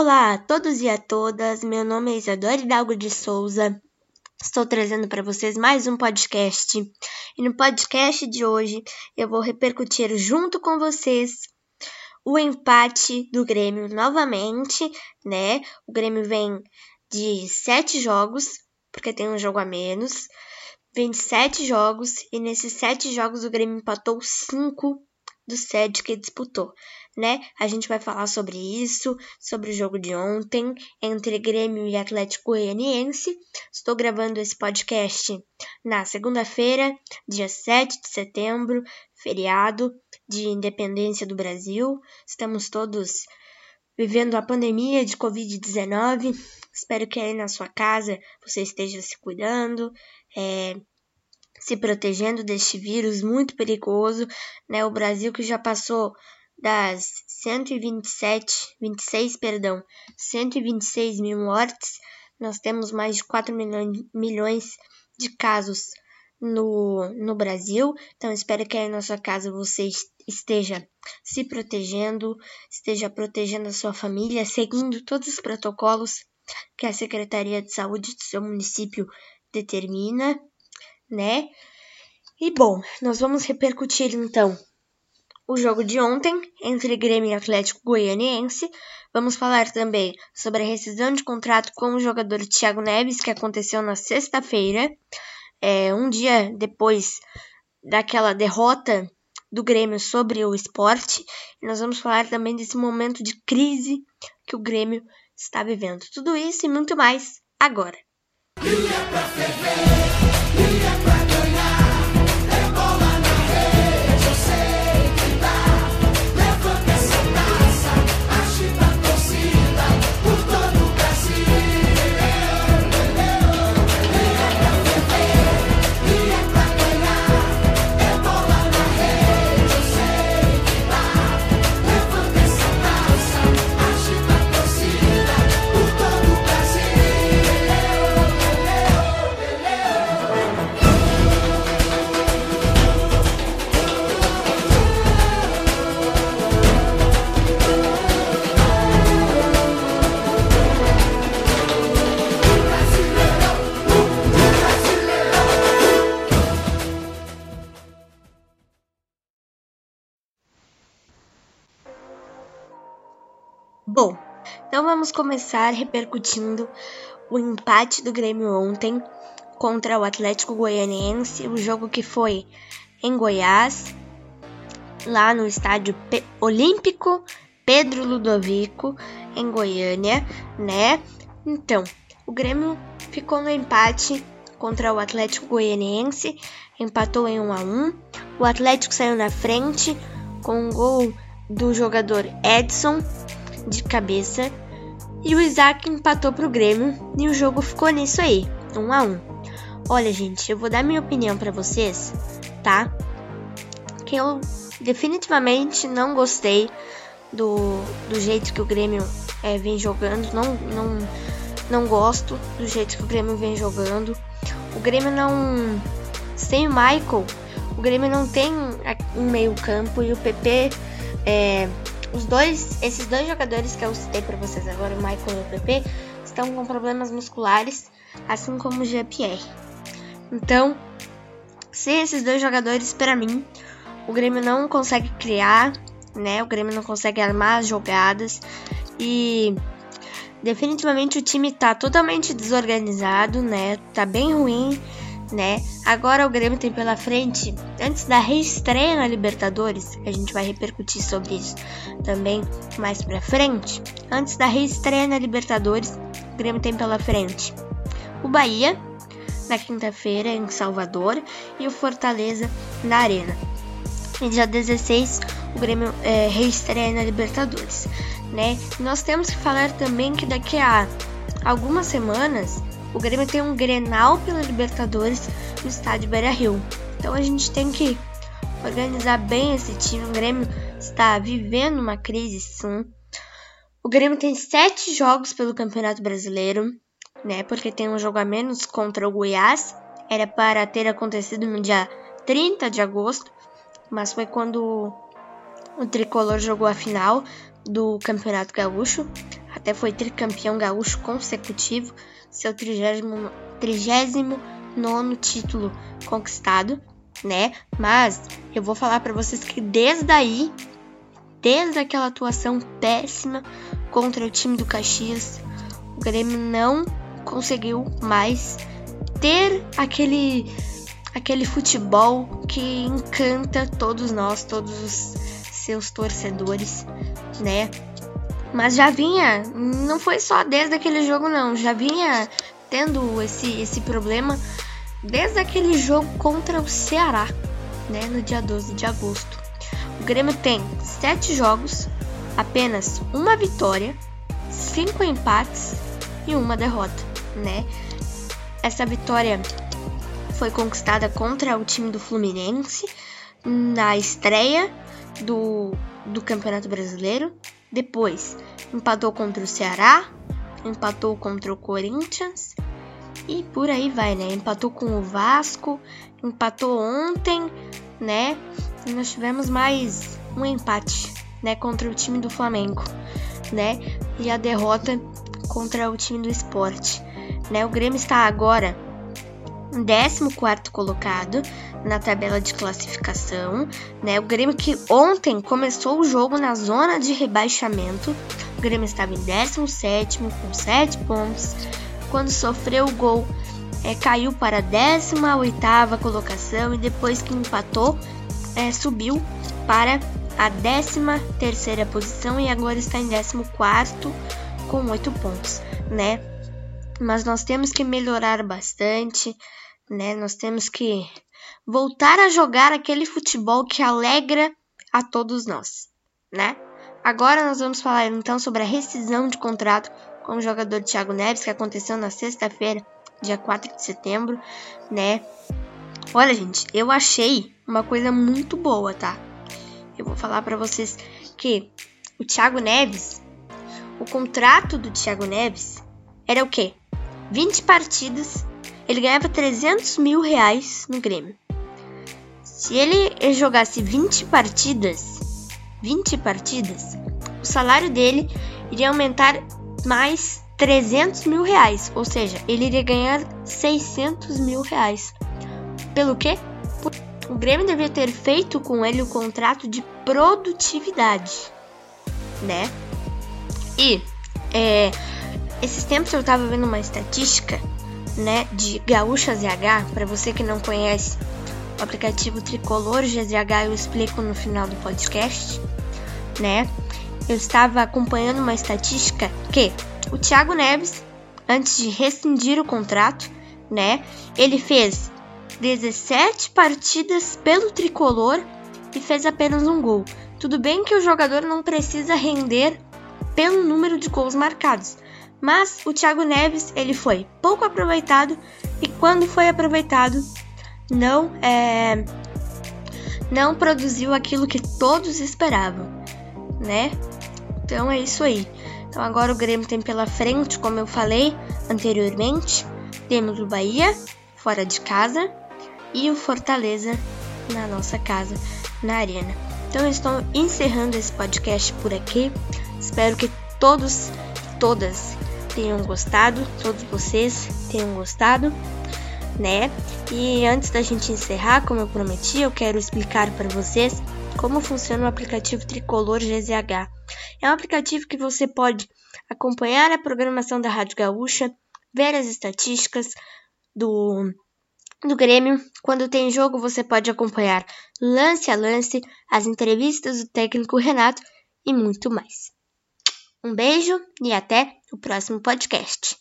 Olá a todos e a todas, meu nome é Isadora Hidalgo de Souza. Estou trazendo para vocês mais um podcast. E no podcast de hoje eu vou repercutir junto com vocês o empate do Grêmio novamente, né? O Grêmio vem de sete jogos, porque tem um jogo a menos. Vem de sete jogos, e nesses sete jogos o Grêmio empatou cinco dos sete que disputou, né? A gente vai falar sobre isso, sobre o jogo de ontem entre Grêmio e Atlético Goianiense. Estou gravando esse podcast na segunda-feira, dia 7 de setembro, feriado de independência do Brasil. Estamos todos vivendo a pandemia de Covid-19. Espero que aí na sua casa você esteja se cuidando, é, se protegendo deste vírus muito perigoso, né? O Brasil que já passou das 127, 26, perdão, 126 mil mortes, nós temos mais de 4 milhões de casos no, no Brasil. Então, espero que aí na sua casa você esteja se protegendo, esteja protegendo a sua família, seguindo todos os protocolos que a Secretaria de Saúde do seu município determina, né? E bom, nós vamos repercutir então o jogo de ontem entre Grêmio e Atlético Goianiense. Vamos falar também sobre a rescisão de contrato com o jogador Thiago Neves, que aconteceu na sexta-feira, é, um dia depois daquela derrota do Grêmio sobre o esporte. E nós vamos falar também desse momento de crise que o Grêmio está vivendo. Tudo isso e muito mais agora. Então vamos começar repercutindo o empate do Grêmio ontem contra o Atlético Goianiense, o jogo que foi em Goiás, lá no estádio P Olímpico Pedro Ludovico, em Goiânia, né? Então, o Grêmio ficou no empate contra o Atlético Goianiense, empatou em 1 a 1. O Atlético saiu na frente com um gol do jogador Edson de cabeça e o Isaac empatou pro Grêmio e o jogo ficou nisso aí, um a um. Olha, gente, eu vou dar minha opinião para vocês, tá? Que eu definitivamente não gostei do, do jeito que o Grêmio é, vem jogando, não, não, não gosto do jeito que o Grêmio vem jogando. O Grêmio não. Sem o Michael, o Grêmio não tem um meio-campo e o PP é, os dois, esses dois jogadores que eu citei para vocês agora, o Michael e o PP, estão com problemas musculares, assim como o Jean-Pierre. Então, se esses dois jogadores, para mim, o Grêmio não consegue criar, né? O Grêmio não consegue armar as jogadas e definitivamente o time tá totalmente desorganizado, né? Tá bem ruim né? Agora o Grêmio tem pela frente, antes da reestreia na Libertadores, a gente vai repercutir sobre isso também mais pra frente. Antes da reestreia na Libertadores, o Grêmio tem pela frente o Bahia, na quinta-feira em Salvador, e o Fortaleza na Arena. E dia 16, o Grêmio é, reestreia na Libertadores, né? Nós temos que falar também que daqui a algumas semanas o Grêmio tem um Grenal pela Libertadores no estádio Beira-Rio. Então a gente tem que organizar bem esse time. O Grêmio está vivendo uma crise, sim. O Grêmio tem sete jogos pelo Campeonato Brasileiro, né? Porque tem um jogo a menos contra o Goiás. Era para ter acontecido no dia 30 de agosto, mas foi quando o tricolor jogou a final do Campeonato Gaúcho, até foi tricampeão gaúcho consecutivo, seu 39 título conquistado, né? Mas eu vou falar para vocês que desde aí, desde aquela atuação péssima contra o time do Caxias, o Grêmio não conseguiu mais ter aquele aquele futebol que encanta todos nós, todos os seus torcedores, né? Mas já vinha, não foi só desde aquele jogo não, já vinha tendo esse esse problema desde aquele jogo contra o Ceará, né, no dia 12 de agosto. O Grêmio tem sete jogos, apenas uma vitória, cinco empates e uma derrota, né? Essa vitória foi conquistada contra o time do Fluminense na estreia do, do Campeonato Brasileiro. Depois empatou contra o Ceará, empatou contra o Corinthians e por aí vai, né? Empatou com o Vasco, empatou ontem, né? E nós tivemos mais um empate, né, contra o time do Flamengo, né? E a derrota contra o time do Esporte, né? O Grêmio está agora 14 colocado na tabela de classificação, né? O Grêmio que ontem começou o jogo na zona de rebaixamento. O Grêmio estava em 17 com 7 pontos. Quando sofreu o gol, é, caiu para a 18 colocação e depois que empatou, é, subiu para a 13 posição e agora está em 14 com 8 pontos, né? Mas nós temos que melhorar bastante, né? Nós temos que voltar a jogar aquele futebol que alegra a todos nós, né? Agora nós vamos falar então sobre a rescisão de contrato com o jogador Thiago Neves que aconteceu na sexta-feira, dia 4 de setembro, né? Olha, gente, eu achei uma coisa muito boa, tá? Eu vou falar para vocês que o Thiago Neves, o contrato do Thiago Neves era o quê? 20 partidas ele ganhava 300 mil reais no Grêmio. Se ele jogasse 20 partidas, 20 partidas, o salário dele iria aumentar mais 300 mil reais, ou seja, ele iria ganhar 600 mil reais. Pelo quê? O Grêmio devia ter feito com ele o contrato de produtividade, né? E é, esses tempos eu tava vendo uma estatística né, de Gaúcha ZH, para você que não conhece o aplicativo Tricolor GZH, eu explico no final do podcast, né? Eu estava acompanhando uma estatística que o Thiago Neves, antes de rescindir o contrato, né, ele fez 17 partidas pelo Tricolor e fez apenas um gol. Tudo bem que o jogador não precisa render pelo número de gols marcados, mas o Thiago Neves ele foi pouco aproveitado e quando foi aproveitado não é, não produziu aquilo que todos esperavam, né? Então é isso aí. Então agora o Grêmio tem pela frente, como eu falei anteriormente, temos o Bahia fora de casa e o Fortaleza na nossa casa, na arena. Então eu estou encerrando esse podcast por aqui. Espero que todos, todas tenham gostado, todos vocês tenham gostado, né? E antes da gente encerrar, como eu prometi, eu quero explicar para vocês como funciona o aplicativo Tricolor GZH. É um aplicativo que você pode acompanhar a programação da Rádio Gaúcha, ver as estatísticas do do Grêmio. Quando tem jogo, você pode acompanhar lance a lance, as entrevistas do técnico Renato e muito mais. Um beijo e até o próximo podcast.